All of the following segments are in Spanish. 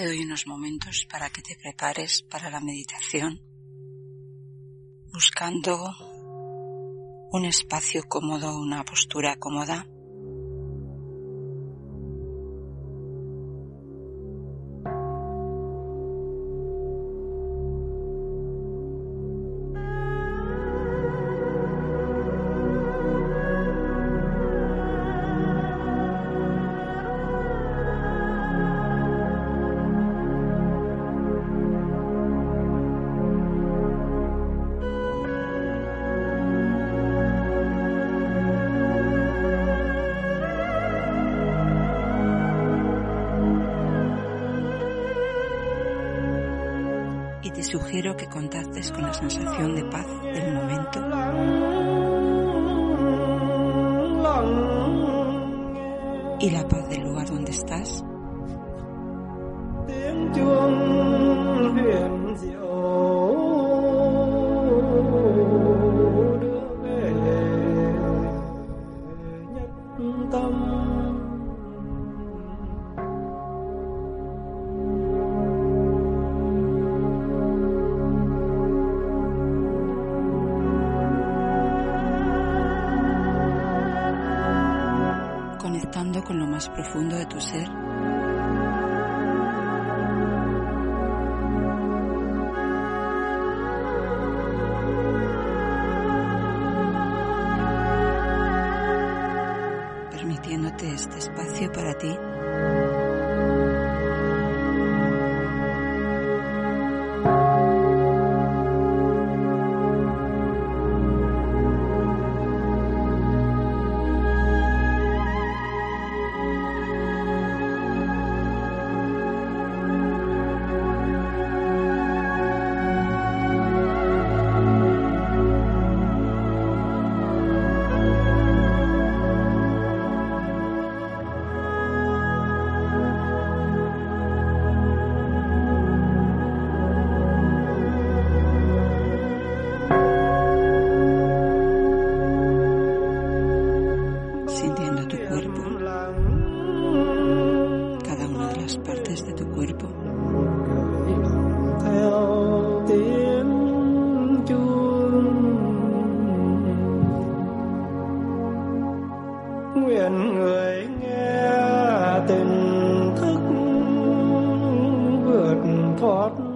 te doy unos momentos para que te prepares para la meditación, buscando un espacio cómodo, una postura cómoda. Sugiero que contactes con la sensación de paz del momento. Y la paz del lugar donde estás. Espacio para ti.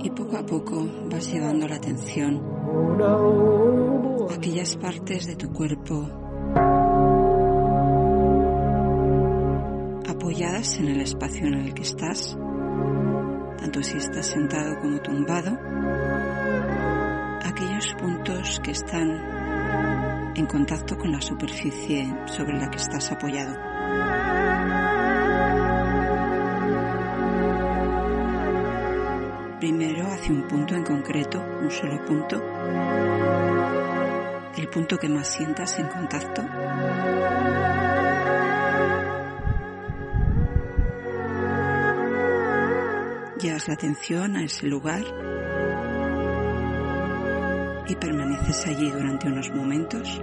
Y poco a poco vas llevando la atención a aquellas partes de tu cuerpo en el que estás, tanto si estás sentado como tumbado, aquellos puntos que están en contacto con la superficie sobre la que estás apoyado. primero hacia un punto en concreto, un solo punto, el punto que más sientas en contacto. Llevas la atención a ese lugar y permaneces allí durante unos momentos.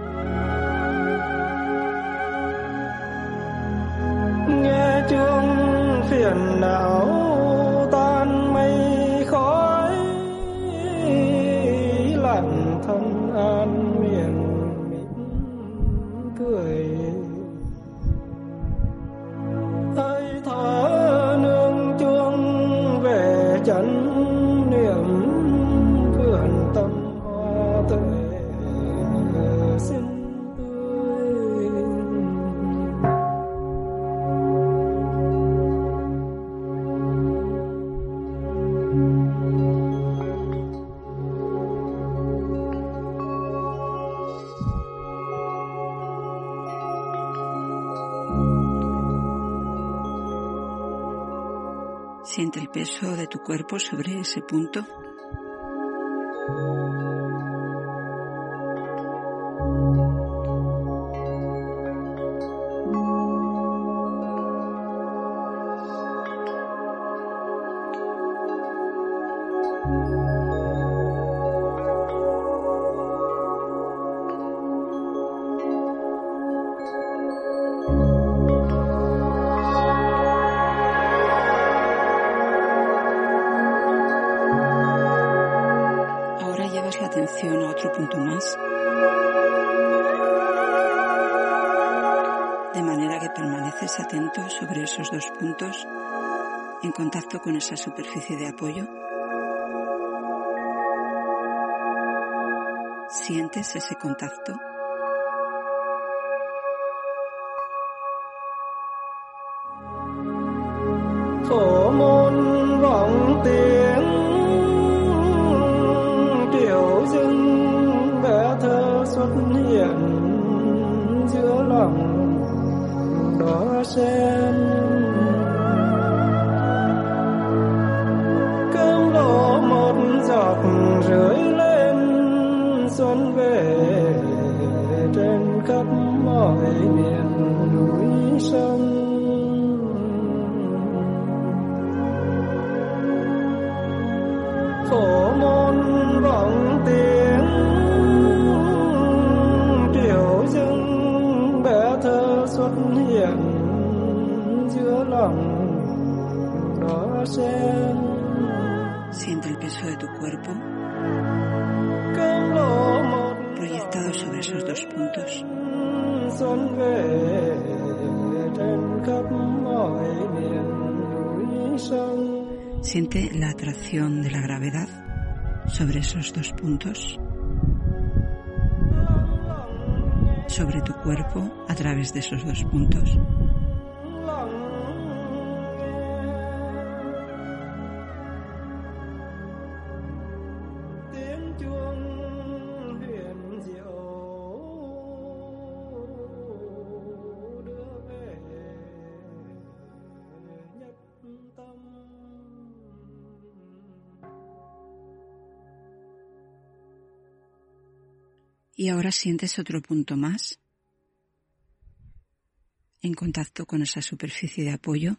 Siente el peso de tu cuerpo sobre ese punto. Atención a otro punto más. De manera que permaneces atento sobre esos dos puntos en contacto con esa superficie de apoyo. ¿Sientes ese contacto? Khắp mọi miền núi sông. Phổ môn vọng tiếng tiểu dưng bé thơ xuất hiện giữa lòng đó sen. Siente el peso de tu cuerpo. Cơm sobre esos dos puntos. Siente la atracción de la gravedad sobre esos dos puntos, sobre tu cuerpo a través de esos dos puntos. Y ahora sientes otro punto más en contacto con esa superficie de apoyo.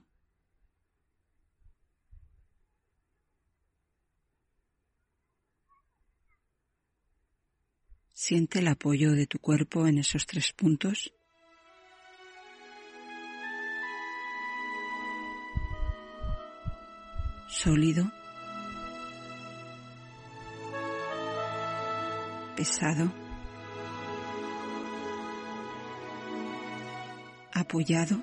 Siente el apoyo de tu cuerpo en esos tres puntos. Sólido. Pesado. apoyado,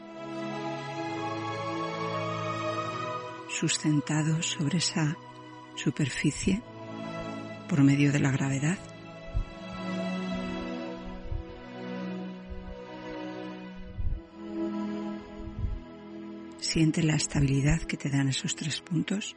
sustentado sobre esa superficie por medio de la gravedad. Siente la estabilidad que te dan esos tres puntos.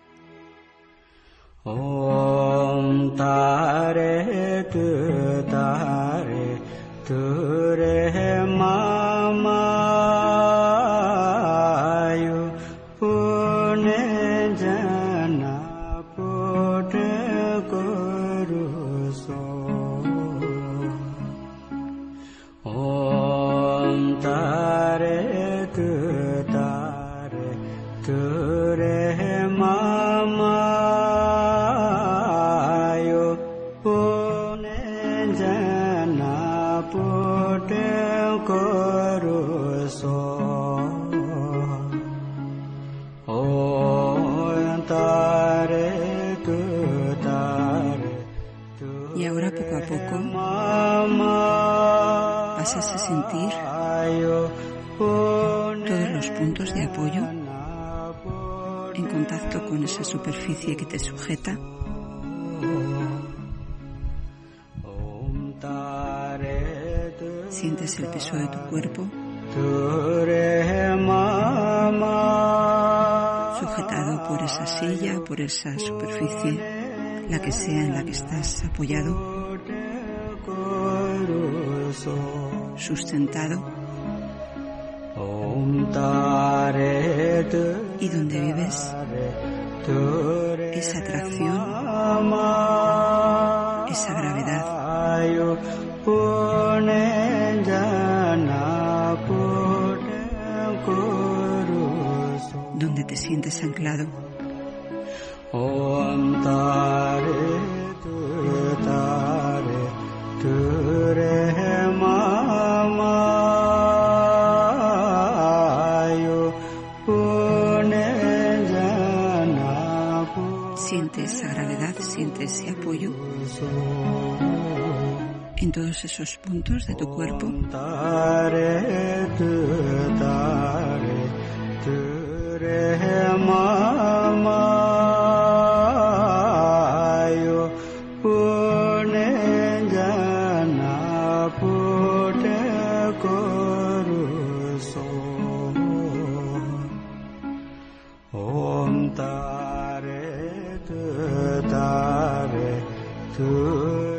Hare con esa superficie que te sujeta. Sientes el peso de tu cuerpo. Sujetado por esa silla, por esa superficie, la que sea en la que estás apoyado, sustentado y donde vives esa atracción, esa gravedad, donde te sientes anclado. Todos esos puntos de tu cuerpo.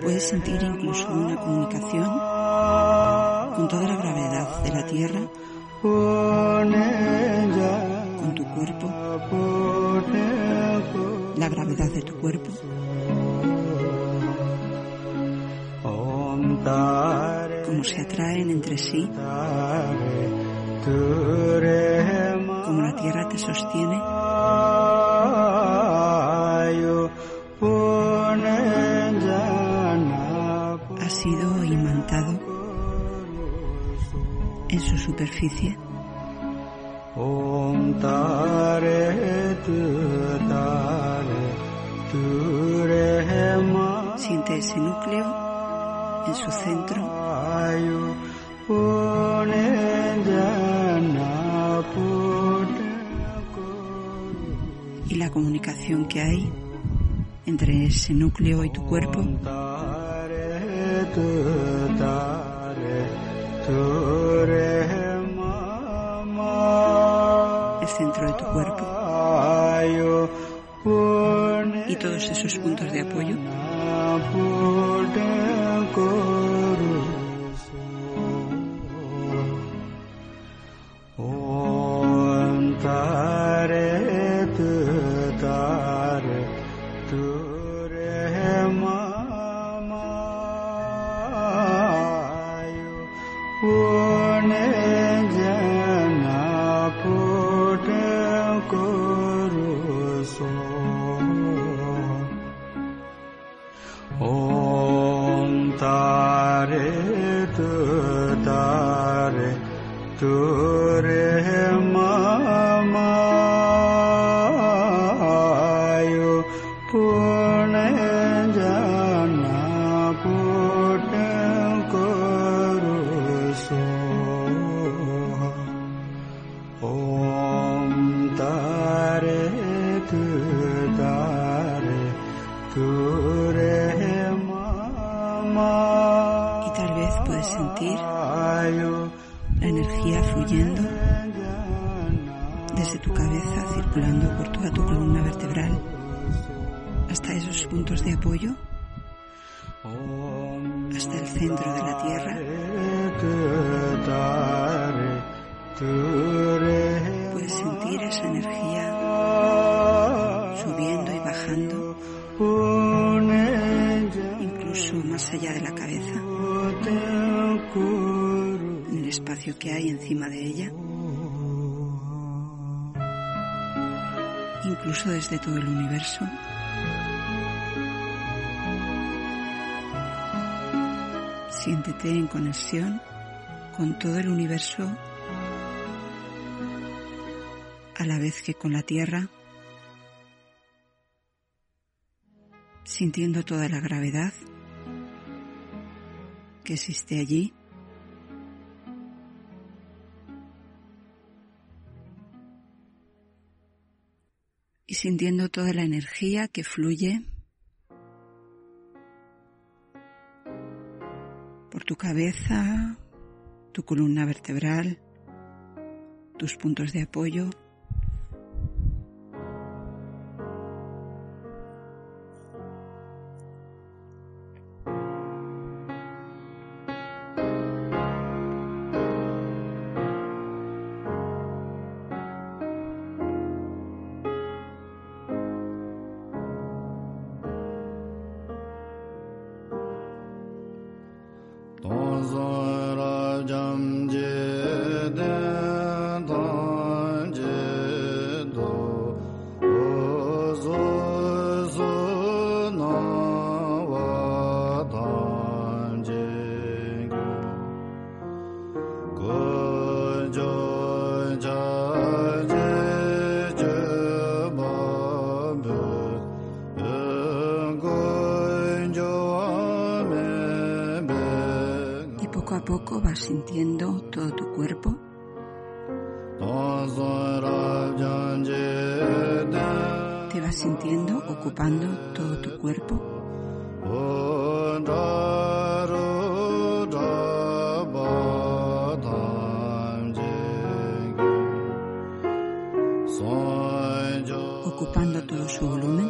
Puedes sentir una comunicación con toda la gravedad de la Tierra, con tu cuerpo, la gravedad de tu cuerpo. Cómo se atraen entre sí, cómo la Tierra te sostiene. Superficie. Siente ese núcleo en su centro. Y la comunicación que hay entre ese núcleo y tu cuerpo. El centro de tu cuerpo. Y todos esos puntos de apoyo. Incluso desde todo el universo. Siéntete en conexión con todo el universo a la vez que con la Tierra, sintiendo toda la gravedad que existe allí. Y sintiendo toda la energía que fluye por tu cabeza, tu columna vertebral, tus puntos de apoyo. Sintiendo todo tu cuerpo. Te vas sintiendo ocupando todo tu cuerpo. ocupando todo su volumen.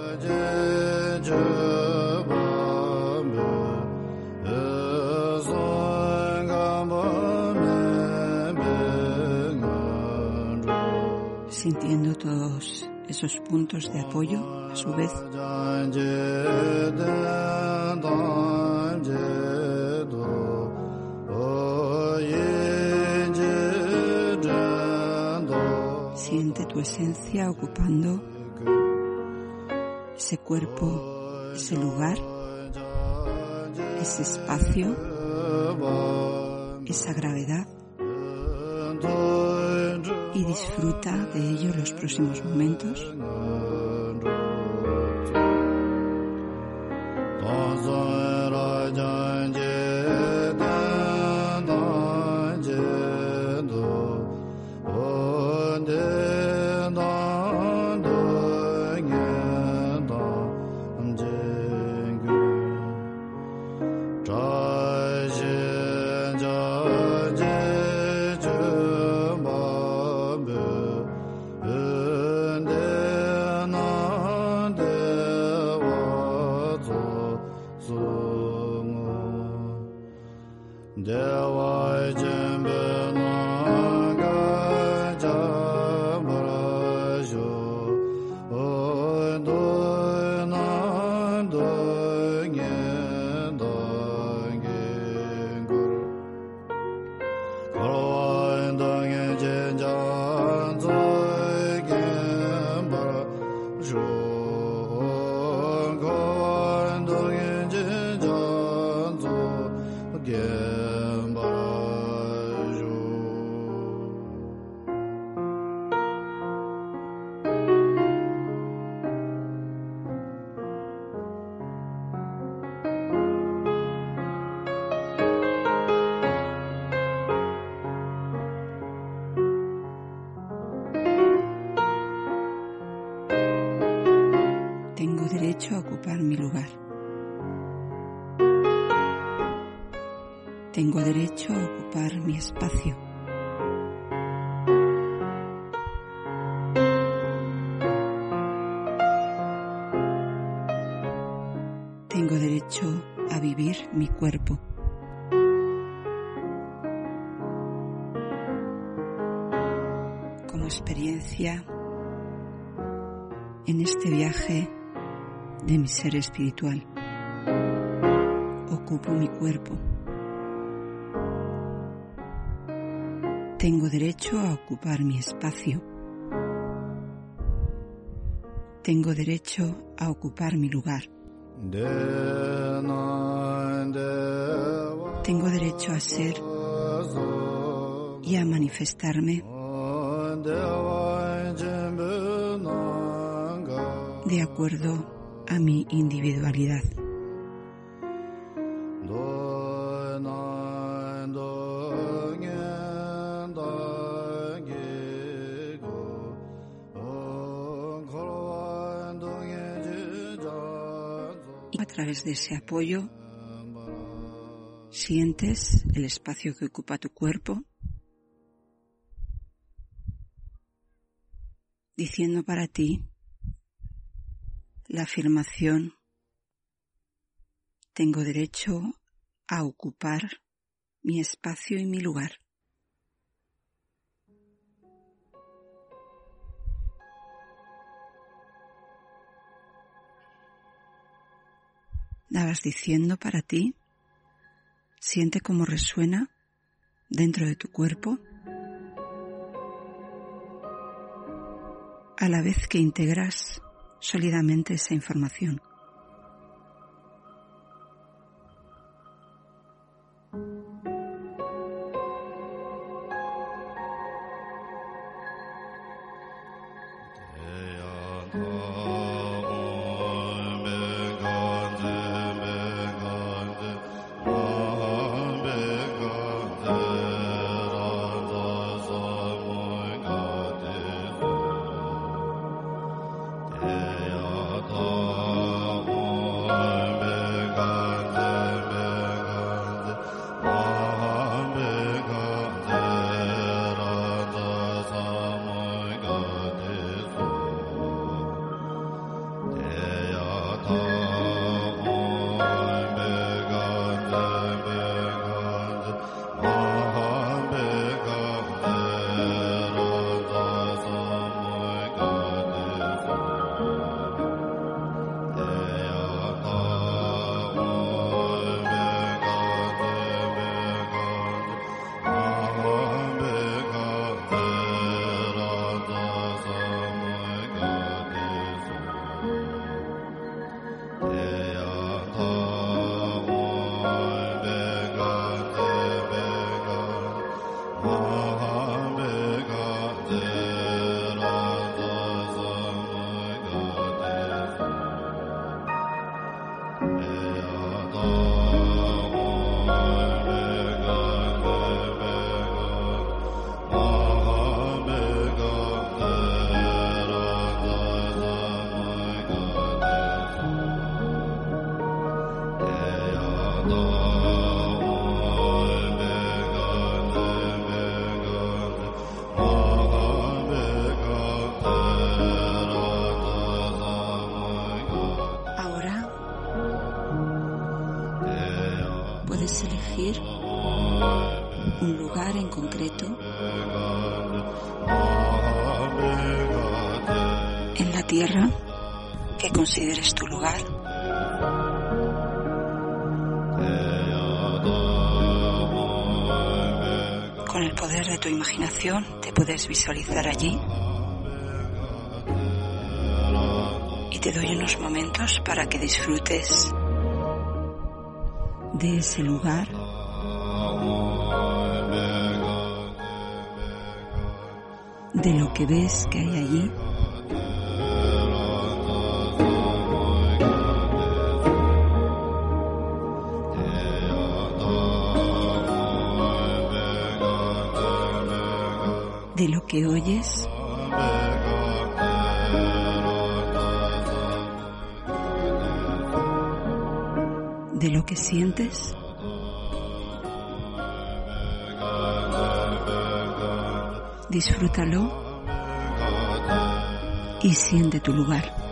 Puntos de apoyo a su vez. Siente tu esencia ocupando ese cuerpo, ese lugar, ese espacio, esa gravedad y disfruta de ello los próximos momentos. Lord, a ocupar mi lugar. Tengo derecho a ocupar mi espacio. Tengo derecho a vivir mi cuerpo. De mi ser espiritual. Ocupo mi cuerpo. Tengo derecho a ocupar mi espacio. Tengo derecho a ocupar mi lugar. Tengo derecho a ser y a manifestarme de acuerdo a mi individualidad. A través de ese apoyo sientes el espacio que ocupa tu cuerpo, diciendo para ti la afirmación tengo derecho a ocupar mi espacio y mi lugar. La vas diciendo para ti, siente cómo resuena dentro de tu cuerpo, a la vez que integras sólidamente esa información. Tierra que consideres tu lugar. Con el poder de tu imaginación te puedes visualizar allí. Y te doy unos momentos para que disfrutes de ese lugar. De lo que ves que hay allí. De lo que sientes. Disfrútalo y siente tu lugar.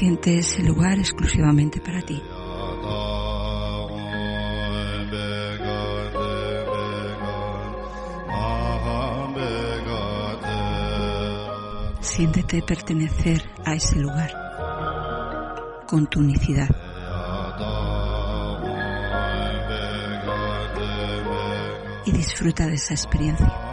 Siente ese lugar exclusivamente para ti. Siéntete pertenecer a ese lugar con tu unicidad. Y disfruta de esa experiencia.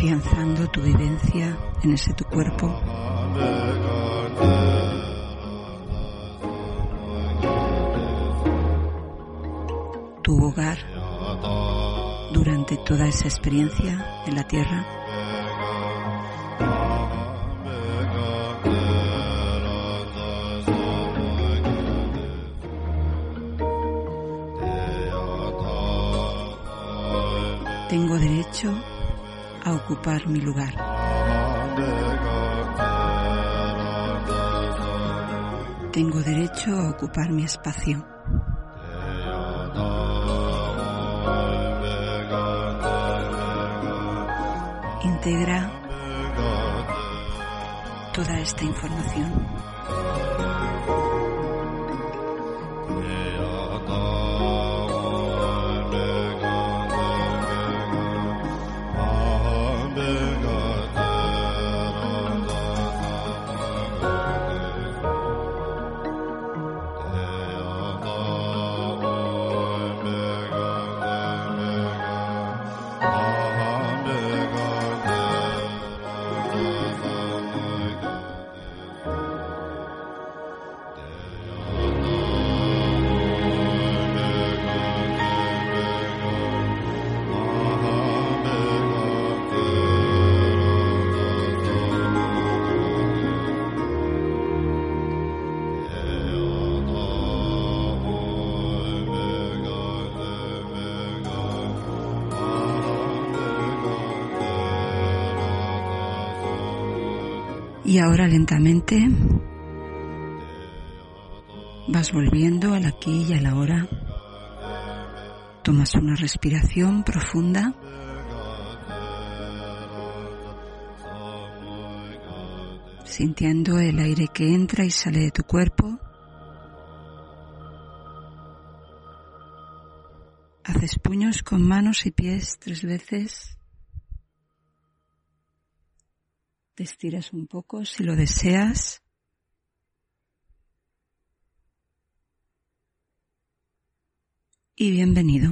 Afianzando tu vivencia en ese tu cuerpo. Tu hogar durante toda esa experiencia en la tierra. Tengo derecho a ocupar mi lugar. Tengo derecho a ocupar mi espacio. Integra toda esta información. Y ahora lentamente vas volviendo al aquí y a la hora. Tomas una respiración profunda. Sintiendo el aire que entra y sale de tu cuerpo. Haces puños con manos y pies tres veces. Te estiras un poco si lo deseas. Y bienvenido.